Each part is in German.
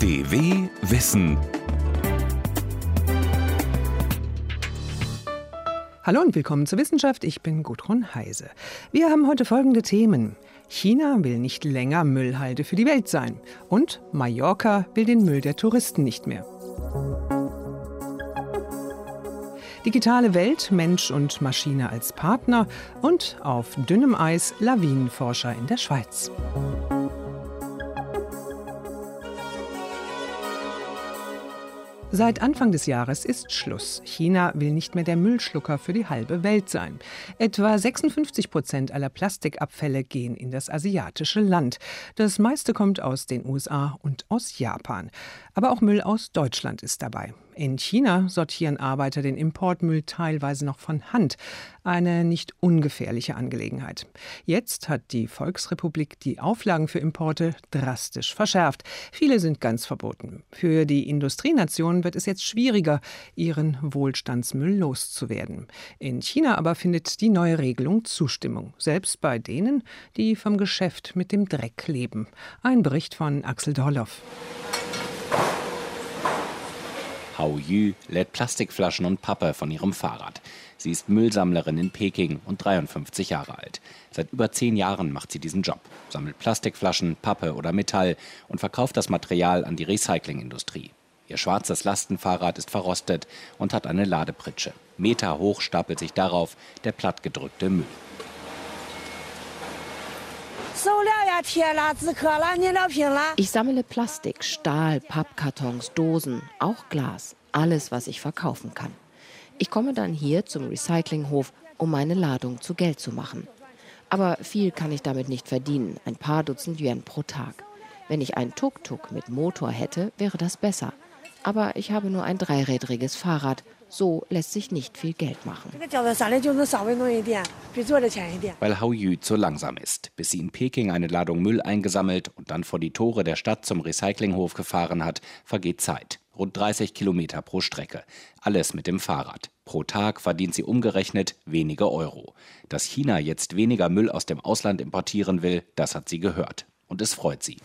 DW Wissen. Hallo und willkommen zur Wissenschaft. Ich bin Gudrun Heise. Wir haben heute folgende Themen. China will nicht länger Müllhalde für die Welt sein. Und Mallorca will den Müll der Touristen nicht mehr. Digitale Welt, Mensch und Maschine als Partner und auf dünnem Eis Lawinenforscher in der Schweiz. Seit Anfang des Jahres ist Schluss. China will nicht mehr der Müllschlucker für die halbe Welt sein. Etwa 56 Prozent aller Plastikabfälle gehen in das asiatische Land. Das meiste kommt aus den USA und aus Japan. Aber auch Müll aus Deutschland ist dabei. In China sortieren Arbeiter den Importmüll teilweise noch von Hand. Eine nicht ungefährliche Angelegenheit. Jetzt hat die Volksrepublik die Auflagen für Importe drastisch verschärft. Viele sind ganz verboten. Für die Industrienationen wird es jetzt schwieriger, ihren Wohlstandsmüll loszuwerden. In China aber findet die neue Regelung Zustimmung, selbst bei denen, die vom Geschäft mit dem Dreck leben. Ein Bericht von Axel Dorloff. Hao Yu lädt Plastikflaschen und Pappe von ihrem Fahrrad. Sie ist Müllsammlerin in Peking und 53 Jahre alt. Seit über zehn Jahren macht sie diesen Job, sammelt Plastikflaschen, Pappe oder Metall und verkauft das Material an die Recyclingindustrie. Ihr schwarzes Lastenfahrrad ist verrostet und hat eine Ladepritsche. Meter hoch stapelt sich darauf der plattgedrückte Müll. Ich sammle Plastik, Stahl, Pappkartons, Dosen, auch Glas, alles, was ich verkaufen kann. Ich komme dann hier zum Recyclinghof, um meine Ladung zu Geld zu machen. Aber viel kann ich damit nicht verdienen, ein paar Dutzend Yuan pro Tag. Wenn ich ein Tuk-Tuk mit Motor hätte, wäre das besser. Aber ich habe nur ein dreirädriges Fahrrad so lässt sich nicht viel Geld machen. Weil Hao Yu zu langsam ist. Bis sie in Peking eine Ladung Müll eingesammelt und dann vor die Tore der Stadt zum Recyclinghof gefahren hat, vergeht Zeit. Rund 30 Kilometer pro Strecke. Alles mit dem Fahrrad. Pro Tag verdient sie umgerechnet wenige Euro. Dass China jetzt weniger Müll aus dem Ausland importieren will, das hat sie gehört. Und es freut sie.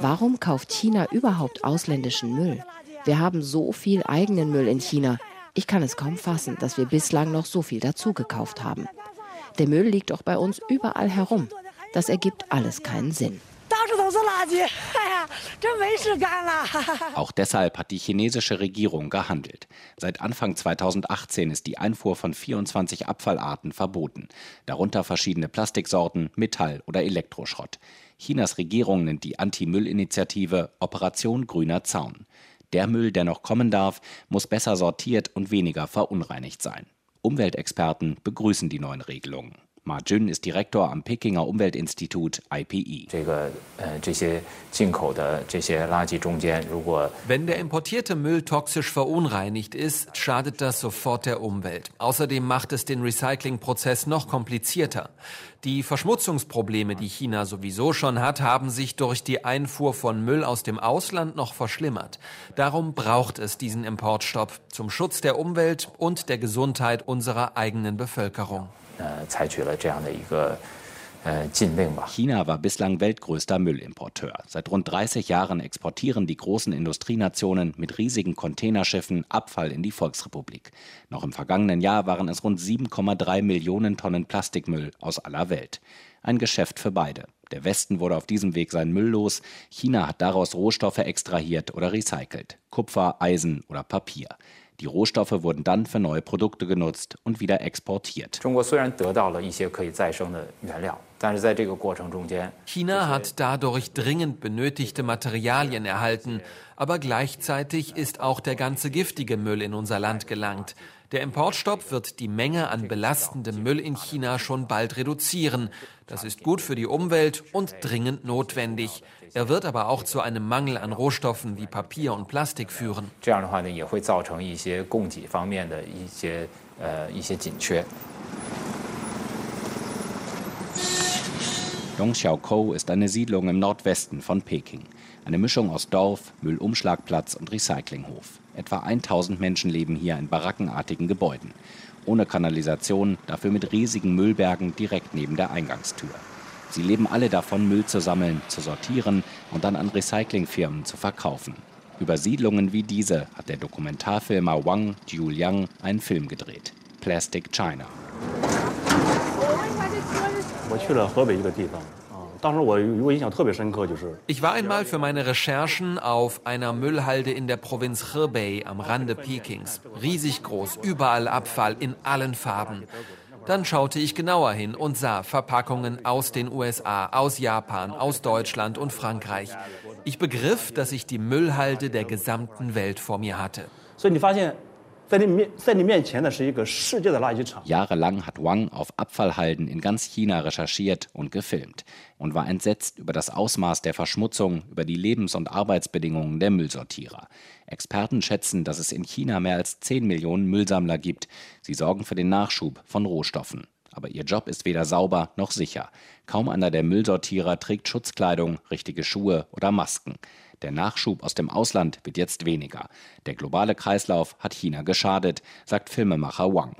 Warum kauft China überhaupt ausländischen Müll? Wir haben so viel eigenen Müll in China. Ich kann es kaum fassen, dass wir bislang noch so viel dazu gekauft haben. Der Müll liegt doch bei uns überall herum. Das ergibt alles keinen Sinn. Auch deshalb hat die chinesische Regierung gehandelt. Seit Anfang 2018 ist die Einfuhr von 24 Abfallarten verboten, darunter verschiedene Plastiksorten, Metall- oder Elektroschrott. Chinas Regierung nennt die Anti-Müll-Initiative Operation Grüner Zaun. Der Müll, der noch kommen darf, muss besser sortiert und weniger verunreinigt sein. Umweltexperten begrüßen die neuen Regelungen. Ma Jun ist Direktor am Pekinger Umweltinstitut IPE. Wenn der importierte Müll toxisch verunreinigt ist, schadet das sofort der Umwelt. Außerdem macht es den Recyclingprozess noch komplizierter. Die Verschmutzungsprobleme, die China sowieso schon hat, haben sich durch die Einfuhr von Müll aus dem Ausland noch verschlimmert. Darum braucht es diesen Importstopp zum Schutz der Umwelt und der Gesundheit unserer eigenen Bevölkerung. China war bislang weltgrößter Müllimporteur. Seit rund 30 Jahren exportieren die großen Industrienationen mit riesigen Containerschiffen Abfall in die Volksrepublik. Noch im vergangenen Jahr waren es rund 7,3 Millionen Tonnen Plastikmüll aus aller Welt. Ein Geschäft für beide. Der Westen wurde auf diesem Weg sein Müll los. China hat daraus Rohstoffe extrahiert oder recycelt. Kupfer, Eisen oder Papier. Die Rohstoffe wurden dann für neue Produkte genutzt und wieder exportiert. China hat dadurch dringend benötigte Materialien erhalten, aber gleichzeitig ist auch der ganze giftige Müll in unser Land gelangt. Der Importstopp wird die Menge an belastendem Müll in China schon bald reduzieren. Das ist gut für die Umwelt und dringend notwendig. Er wird aber auch zu einem Mangel an Rohstoffen wie Papier und Plastik führen. Dongxiaokou ist eine Siedlung im Nordwesten von Peking. Eine Mischung aus Dorf, Müllumschlagplatz und Recyclinghof. Etwa 1000 Menschen leben hier in barackenartigen Gebäuden. Ohne Kanalisation, dafür mit riesigen Müllbergen direkt neben der Eingangstür. Sie leben alle davon, Müll zu sammeln, zu sortieren und dann an Recyclingfirmen zu verkaufen. Über Siedlungen wie diese hat der Dokumentarfilmer Wang Jiuliang einen Film gedreht. Plastic China. Ich war einmal für meine Recherchen auf einer Müllhalde in der Provinz Hebei am Rande Pekings. Riesig groß, überall Abfall in allen Farben. Dann schaute ich genauer hin und sah Verpackungen aus den USA, aus Japan, aus Deutschland und Frankreich. Ich begriff, dass ich die Müllhalde der gesamten Welt vor mir hatte. Jahrelang hat Wang auf Abfallhalden in ganz China recherchiert und gefilmt und war entsetzt über das Ausmaß der Verschmutzung, über die Lebens- und Arbeitsbedingungen der Müllsortierer. Experten schätzen, dass es in China mehr als 10 Millionen Müllsammler gibt. Sie sorgen für den Nachschub von Rohstoffen. Aber ihr Job ist weder sauber noch sicher. Kaum einer der Müllsortierer trägt Schutzkleidung, richtige Schuhe oder Masken. Der Nachschub aus dem Ausland wird jetzt weniger. Der globale Kreislauf hat China geschadet, sagt Filmemacher Wang.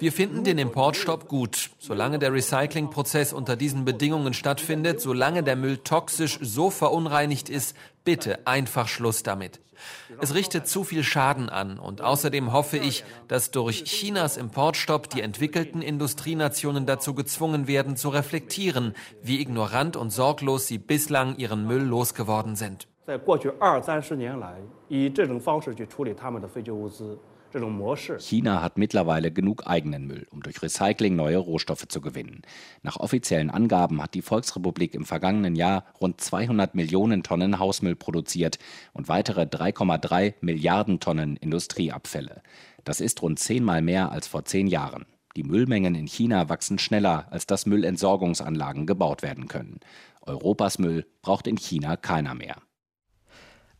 Wir finden den Importstopp gut. Solange der Recyclingprozess unter diesen Bedingungen stattfindet, solange der Müll toxisch so verunreinigt ist, bitte einfach Schluss damit. Es richtet zu viel Schaden an und außerdem hoffe ich, dass durch Chinas Importstopp die entwickelten Industrienationen dazu gezwungen werden, zu reflektieren, wie ignorant und sorglos sie bislang ihren Müll losgeworden sind. 在过去二三十年来，以这种方式去处理他们的废旧物资。 China hat mittlerweile genug eigenen Müll, um durch Recycling neue Rohstoffe zu gewinnen. Nach offiziellen Angaben hat die Volksrepublik im vergangenen Jahr rund 200 Millionen Tonnen Hausmüll produziert und weitere 3,3 Milliarden Tonnen Industrieabfälle. Das ist rund zehnmal mehr als vor zehn Jahren. Die Müllmengen in China wachsen schneller, als dass Müllentsorgungsanlagen gebaut werden können. Europas Müll braucht in China keiner mehr.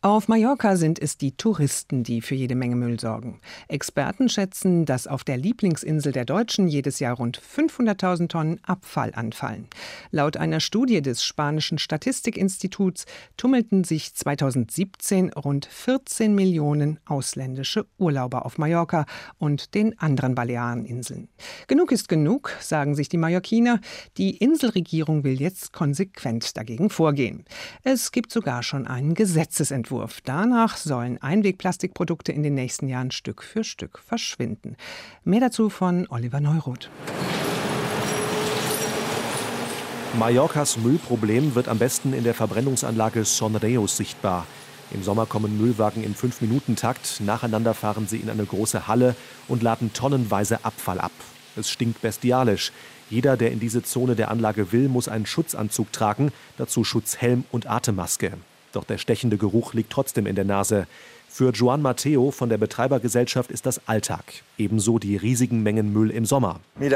Auf Mallorca sind es die Touristen, die für jede Menge Müll sorgen. Experten schätzen, dass auf der Lieblingsinsel der Deutschen jedes Jahr rund 500.000 Tonnen Abfall anfallen. Laut einer Studie des spanischen Statistikinstituts tummelten sich 2017 rund 14 Millionen ausländische Urlauber auf Mallorca und den anderen Baleareninseln. Genug ist genug, sagen sich die Mallorquiner. Die Inselregierung will jetzt konsequent dagegen vorgehen. Es gibt sogar schon einen Gesetzesentwurf Entwurf. Danach sollen Einwegplastikprodukte in den nächsten Jahren Stück für Stück verschwinden. Mehr dazu von Oliver Neuroth. Mallorcas Müllproblem wird am besten in der Verbrennungsanlage Sonreos sichtbar. Im Sommer kommen Müllwagen im 5-Minuten-Takt. Nacheinander fahren sie in eine große Halle und laden tonnenweise Abfall ab. Es stinkt bestialisch. Jeder, der in diese Zone der Anlage will, muss einen Schutzanzug tragen, dazu Schutzhelm und Atemmaske. Doch der stechende Geruch liegt trotzdem in der Nase. Für Juan Mateo von der Betreibergesellschaft ist das Alltag. Ebenso die riesigen Mengen Müll im Sommer. Die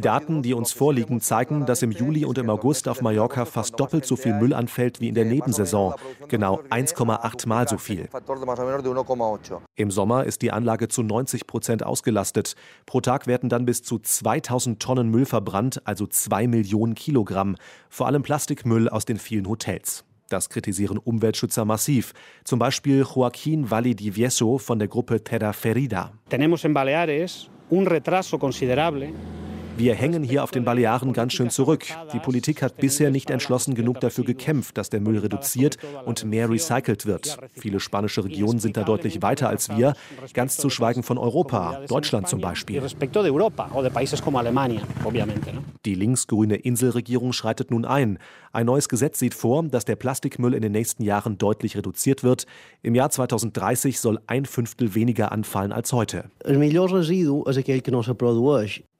Daten, die uns vorliegen, zeigen, dass im Juli und im August auf Mallorca fast doppelt so viel Müll anfällt wie in der Nebensaison. Genau 1,8 Mal so viel. Im Sommer ist die Anlage zu 90 Prozent ausgelastet. Pro Tag werden dann bis zu 2000 Tonnen Müll verbrannt, also 2 Millionen Kilogramm. Vor allem Plastikmüll aus den vielen Hotels. Das kritisieren Umweltschützer massiv. Zum Beispiel Joaquín Valli di Vieso von der Gruppe Terra Ferida. Tenemos en Baleares un retraso considerable wir hängen hier auf den Balearen ganz schön zurück. Die Politik hat bisher nicht entschlossen genug dafür gekämpft, dass der Müll reduziert und mehr recycelt wird. Viele spanische Regionen sind da deutlich weiter als wir, ganz zu schweigen von Europa, Deutschland zum Beispiel. Die linksgrüne Inselregierung schreitet nun ein. Ein neues Gesetz sieht vor, dass der Plastikmüll in den nächsten Jahren deutlich reduziert wird. Im Jahr 2030 soll ein Fünftel weniger anfallen als heute.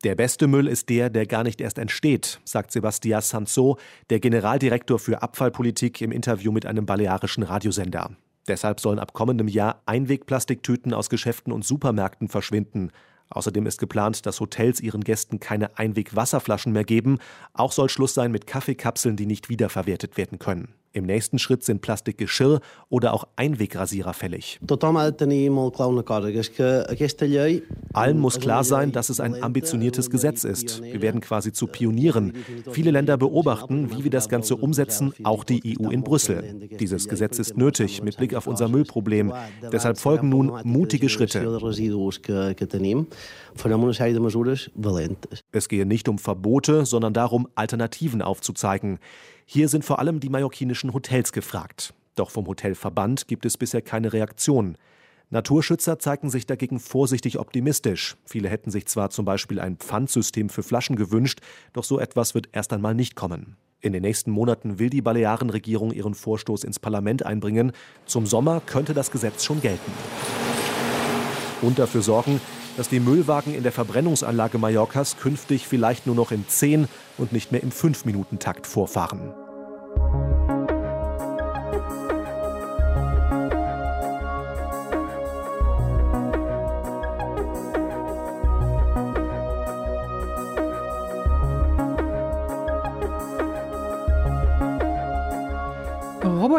Der beste Müll ist der, der gar nicht erst entsteht, sagt Sebastian Sanzo, der Generaldirektor für Abfallpolitik im Interview mit einem balearischen Radiosender. Deshalb sollen ab kommendem Jahr Einwegplastiktüten aus Geschäften und Supermärkten verschwinden. Außerdem ist geplant, dass Hotels ihren Gästen keine Einwegwasserflaschen mehr geben. Auch soll Schluss sein mit Kaffeekapseln, die nicht wiederverwertet werden können. Im nächsten Schritt sind Plastikgeschirr oder auch Einwegrasierer fällig. Allen muss klar sein, dass es ein ambitioniertes Gesetz ist. Wir werden quasi zu Pionieren. Viele Länder beobachten, wie wir das Ganze umsetzen, auch die EU in Brüssel. Dieses Gesetz ist nötig mit Blick auf unser Müllproblem. Deshalb folgen nun mutige Schritte. Es gehe nicht um Verbote, sondern darum, Alternativen aufzuzeigen. Hier sind vor allem die mallorquinischen Hotels gefragt. Doch vom Hotelverband gibt es bisher keine Reaktion. Naturschützer zeigten sich dagegen vorsichtig optimistisch. Viele hätten sich zwar zum Beispiel ein Pfandsystem für Flaschen gewünscht, doch so etwas wird erst einmal nicht kommen. In den nächsten Monaten will die Balearenregierung ihren Vorstoß ins Parlament einbringen. Zum Sommer könnte das Gesetz schon gelten. Und dafür sorgen, dass die Müllwagen in der Verbrennungsanlage Mallorcas künftig vielleicht nur noch im 10 und nicht mehr im 5-Minuten-Takt vorfahren.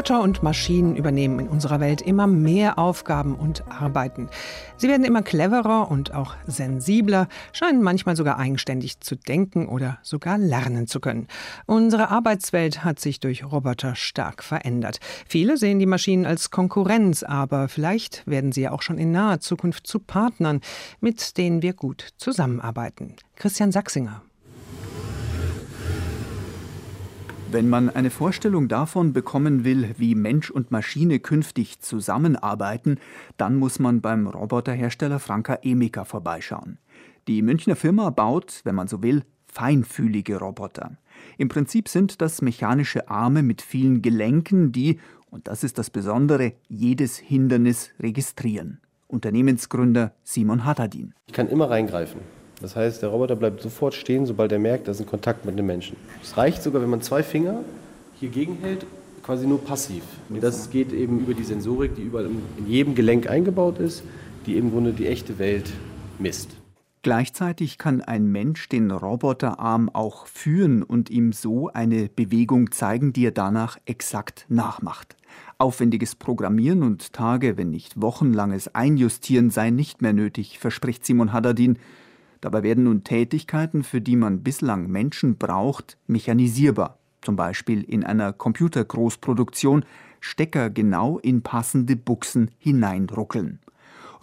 Roboter und Maschinen übernehmen in unserer Welt immer mehr Aufgaben und Arbeiten. Sie werden immer cleverer und auch sensibler, scheinen manchmal sogar eigenständig zu denken oder sogar lernen zu können. Unsere Arbeitswelt hat sich durch Roboter stark verändert. Viele sehen die Maschinen als Konkurrenz, aber vielleicht werden sie ja auch schon in naher Zukunft zu Partnern, mit denen wir gut zusammenarbeiten. Christian Sachsinger. Wenn man eine Vorstellung davon bekommen will, wie Mensch und Maschine künftig zusammenarbeiten, dann muss man beim Roboterhersteller Franka Emika vorbeischauen. Die Münchner Firma baut, wenn man so will, feinfühlige Roboter. Im Prinzip sind das mechanische Arme mit vielen Gelenken, die, und das ist das Besondere, jedes Hindernis registrieren. Unternehmensgründer Simon Hattadin. Ich kann immer reingreifen. Das heißt, der Roboter bleibt sofort stehen, sobald er merkt, da ist ein Kontakt mit einem Menschen. Es reicht sogar, wenn man zwei Finger hier gegenhält, quasi nur passiv. Und das geht eben über die Sensorik, die überall in jedem Gelenk eingebaut ist, die im Grunde die echte Welt misst. Gleichzeitig kann ein Mensch den Roboterarm auch führen und ihm so eine Bewegung zeigen, die er danach exakt nachmacht. Aufwendiges Programmieren und Tage, wenn nicht wochenlanges Einjustieren sei nicht mehr nötig, verspricht Simon Haddadin. Dabei werden nun Tätigkeiten, für die man bislang Menschen braucht, mechanisierbar. Zum Beispiel in einer Computergroßproduktion Stecker genau in passende Buchsen hineinruckeln.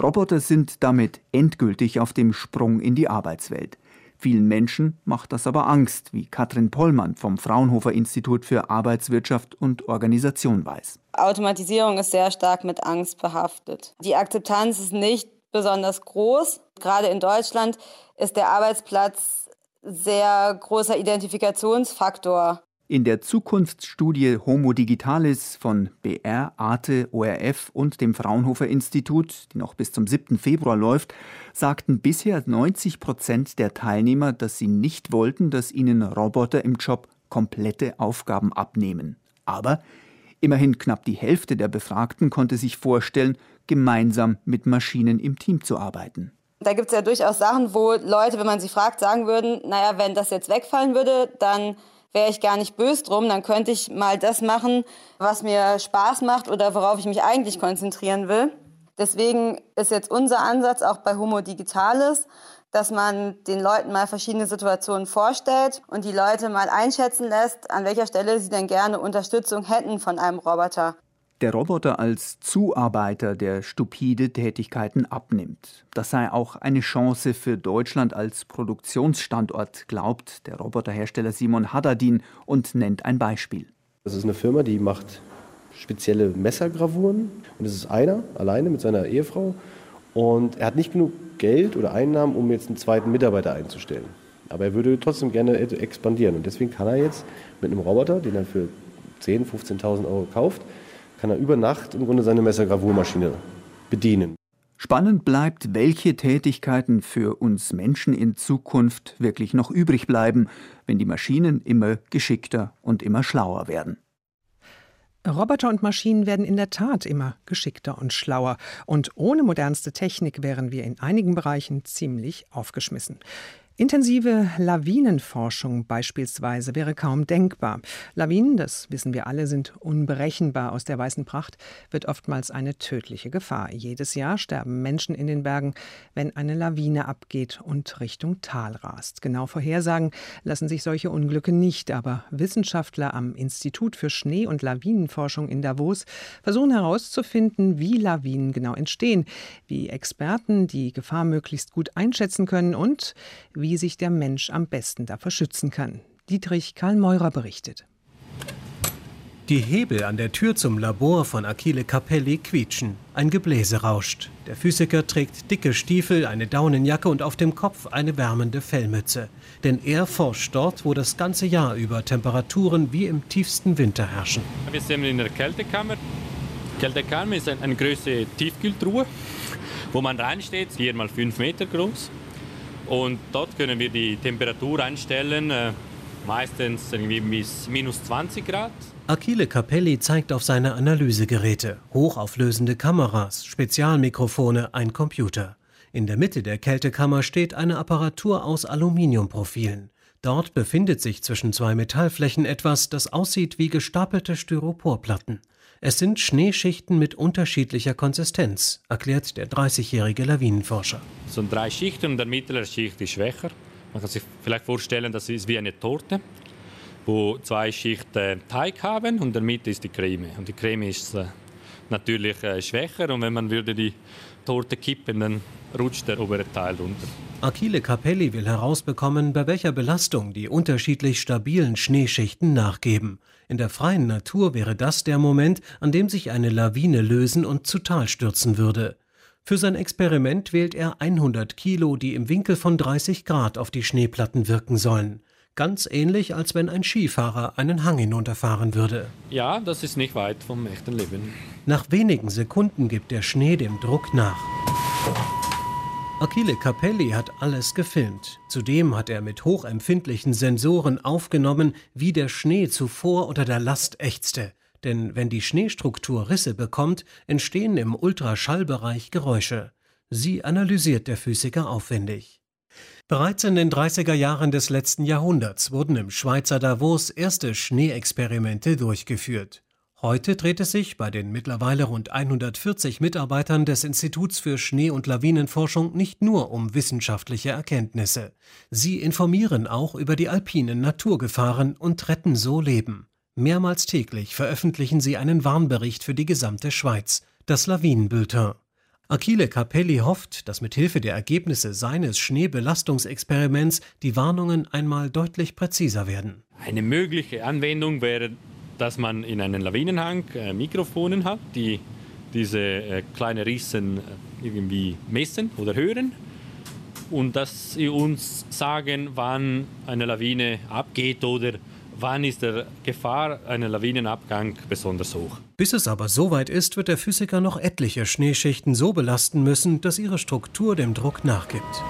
Roboter sind damit endgültig auf dem Sprung in die Arbeitswelt. Vielen Menschen macht das aber Angst, wie Katrin Pollmann vom Fraunhofer Institut für Arbeitswirtschaft und Organisation weiß. Automatisierung ist sehr stark mit Angst behaftet. Die Akzeptanz ist nicht besonders groß. Gerade in Deutschland ist der Arbeitsplatz sehr großer Identifikationsfaktor. In der Zukunftsstudie Homo Digitalis von BR, Arte, ORF und dem Fraunhofer Institut, die noch bis zum 7. Februar läuft, sagten bisher 90 Prozent der Teilnehmer, dass sie nicht wollten, dass ihnen Roboter im Job komplette Aufgaben abnehmen. Aber immerhin knapp die Hälfte der Befragten konnte sich vorstellen, gemeinsam mit Maschinen im Team zu arbeiten. Da gibt es ja durchaus Sachen, wo Leute, wenn man sie fragt, sagen würden, naja, wenn das jetzt wegfallen würde, dann wäre ich gar nicht böse drum, dann könnte ich mal das machen, was mir Spaß macht oder worauf ich mich eigentlich konzentrieren will. Deswegen ist jetzt unser Ansatz auch bei Homo Digitalis, dass man den Leuten mal verschiedene Situationen vorstellt und die Leute mal einschätzen lässt, an welcher Stelle sie denn gerne Unterstützung hätten von einem Roboter der Roboter als Zuarbeiter, der stupide Tätigkeiten abnimmt. Das sei auch eine Chance für Deutschland als Produktionsstandort, glaubt der Roboterhersteller Simon Haddadin und nennt ein Beispiel. Das ist eine Firma, die macht spezielle Messergravuren und es ist einer alleine mit seiner Ehefrau und er hat nicht genug Geld oder Einnahmen, um jetzt einen zweiten Mitarbeiter einzustellen. Aber er würde trotzdem gerne expandieren und deswegen kann er jetzt mit einem Roboter, den er für 10.000, 15.000 Euro kauft, kann er über Nacht im Grunde seine Messergravurmaschine bedienen. Spannend bleibt, welche Tätigkeiten für uns Menschen in Zukunft wirklich noch übrig bleiben, wenn die Maschinen immer geschickter und immer schlauer werden. Roboter und Maschinen werden in der Tat immer geschickter und schlauer. Und ohne modernste Technik wären wir in einigen Bereichen ziemlich aufgeschmissen. Intensive Lawinenforschung beispielsweise wäre kaum denkbar. Lawinen, das wissen wir alle, sind unberechenbar. Aus der weißen Pracht wird oftmals eine tödliche Gefahr. Jedes Jahr sterben Menschen in den Bergen, wenn eine Lawine abgeht und Richtung Tal rast. Genau vorhersagen lassen sich solche Unglücke nicht, aber Wissenschaftler am Institut für Schnee- und Lawinenforschung in Davos versuchen herauszufinden, wie Lawinen genau entstehen, wie Experten die Gefahr möglichst gut einschätzen können und wie wie sich der Mensch am besten davor schützen kann. Dietrich Karl Meurer berichtet. Die Hebel an der Tür zum Labor von Achille Capelli quietschen. Ein Gebläse rauscht. Der Physiker trägt dicke Stiefel, eine Daunenjacke und auf dem Kopf eine wärmende Fellmütze. Denn er forscht dort, wo das ganze Jahr über Temperaturen wie im tiefsten Winter herrschen. Wir sind in der Kältekammer. Die Kältekammer ist eine große Tiefkühltruhe, wo man reinsteht, 4 mal 5 Meter groß. Und dort können wir die Temperatur einstellen, äh, meistens irgendwie bis minus 20 Grad. Achille Capelli zeigt auf seine Analysegeräte, hochauflösende Kameras, Spezialmikrofone, ein Computer. In der Mitte der Kältekammer steht eine Apparatur aus Aluminiumprofilen. Dort befindet sich zwischen zwei Metallflächen etwas, das aussieht wie gestapelte Styroporplatten. Es sind Schneeschichten mit unterschiedlicher Konsistenz, erklärt der 30-jährige Lawinenforscher. Es sind drei Schichten und der mittlere Schicht ist schwächer. Man kann sich vielleicht vorstellen, das ist wie eine Torte, wo zwei Schichten Teig haben und in der Mitte ist die Creme. Und die Creme ist äh, natürlich äh, schwächer und wenn man würde die Torte kippen, dann rutscht der obere Teil runter. Achille Capelli will herausbekommen, bei welcher Belastung die unterschiedlich stabilen Schneeschichten nachgeben. In der freien Natur wäre das der Moment, an dem sich eine Lawine lösen und zu Tal stürzen würde. Für sein Experiment wählt er 100 Kilo, die im Winkel von 30 Grad auf die Schneeplatten wirken sollen. Ganz ähnlich, als wenn ein Skifahrer einen Hang hinunterfahren würde. Ja, das ist nicht weit vom echten Leben. Nach wenigen Sekunden gibt der Schnee dem Druck nach. Achille Capelli hat alles gefilmt. Zudem hat er mit hochempfindlichen Sensoren aufgenommen, wie der Schnee zuvor unter der Last ächzte. Denn wenn die Schneestruktur Risse bekommt, entstehen im Ultraschallbereich Geräusche. Sie analysiert der Physiker aufwendig. Bereits in den 30er Jahren des letzten Jahrhunderts wurden im Schweizer Davos erste Schneeexperimente durchgeführt. Heute dreht es sich bei den mittlerweile rund 140 Mitarbeitern des Instituts für Schnee- und Lawinenforschung nicht nur um wissenschaftliche Erkenntnisse. Sie informieren auch über die alpinen Naturgefahren und retten so Leben. Mehrmals täglich veröffentlichen sie einen Warnbericht für die gesamte Schweiz, das Lawinenbulletin. Achille Capelli hofft, dass mit Hilfe der Ergebnisse seines Schneebelastungsexperiments die Warnungen einmal deutlich präziser werden. Eine mögliche Anwendung wäre dass man in einem Lawinenhang äh, Mikrofonen hat, die diese äh, kleinen Rissen äh, irgendwie messen oder hören und dass sie uns sagen, wann eine Lawine abgeht oder wann ist der Gefahr einer Lawinenabgang besonders hoch. Bis es aber soweit ist, wird der Physiker noch etliche Schneeschichten so belasten müssen, dass ihre Struktur dem Druck nachgibt.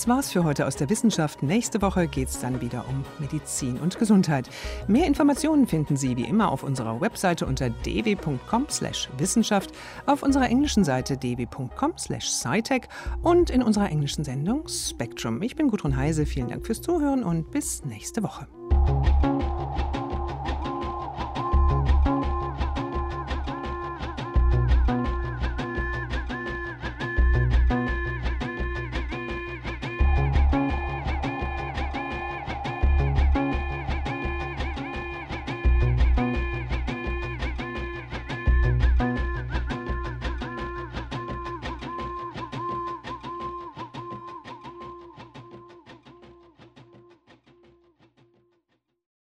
Das war's für heute aus der Wissenschaft. Nächste Woche geht's dann wieder um Medizin und Gesundheit. Mehr Informationen finden Sie wie immer auf unserer Webseite unter dw.com/wissenschaft, auf unserer englischen Seite dw.com/scitech und in unserer englischen Sendung Spectrum. Ich bin Gudrun Heise. Vielen Dank fürs Zuhören und bis nächste Woche.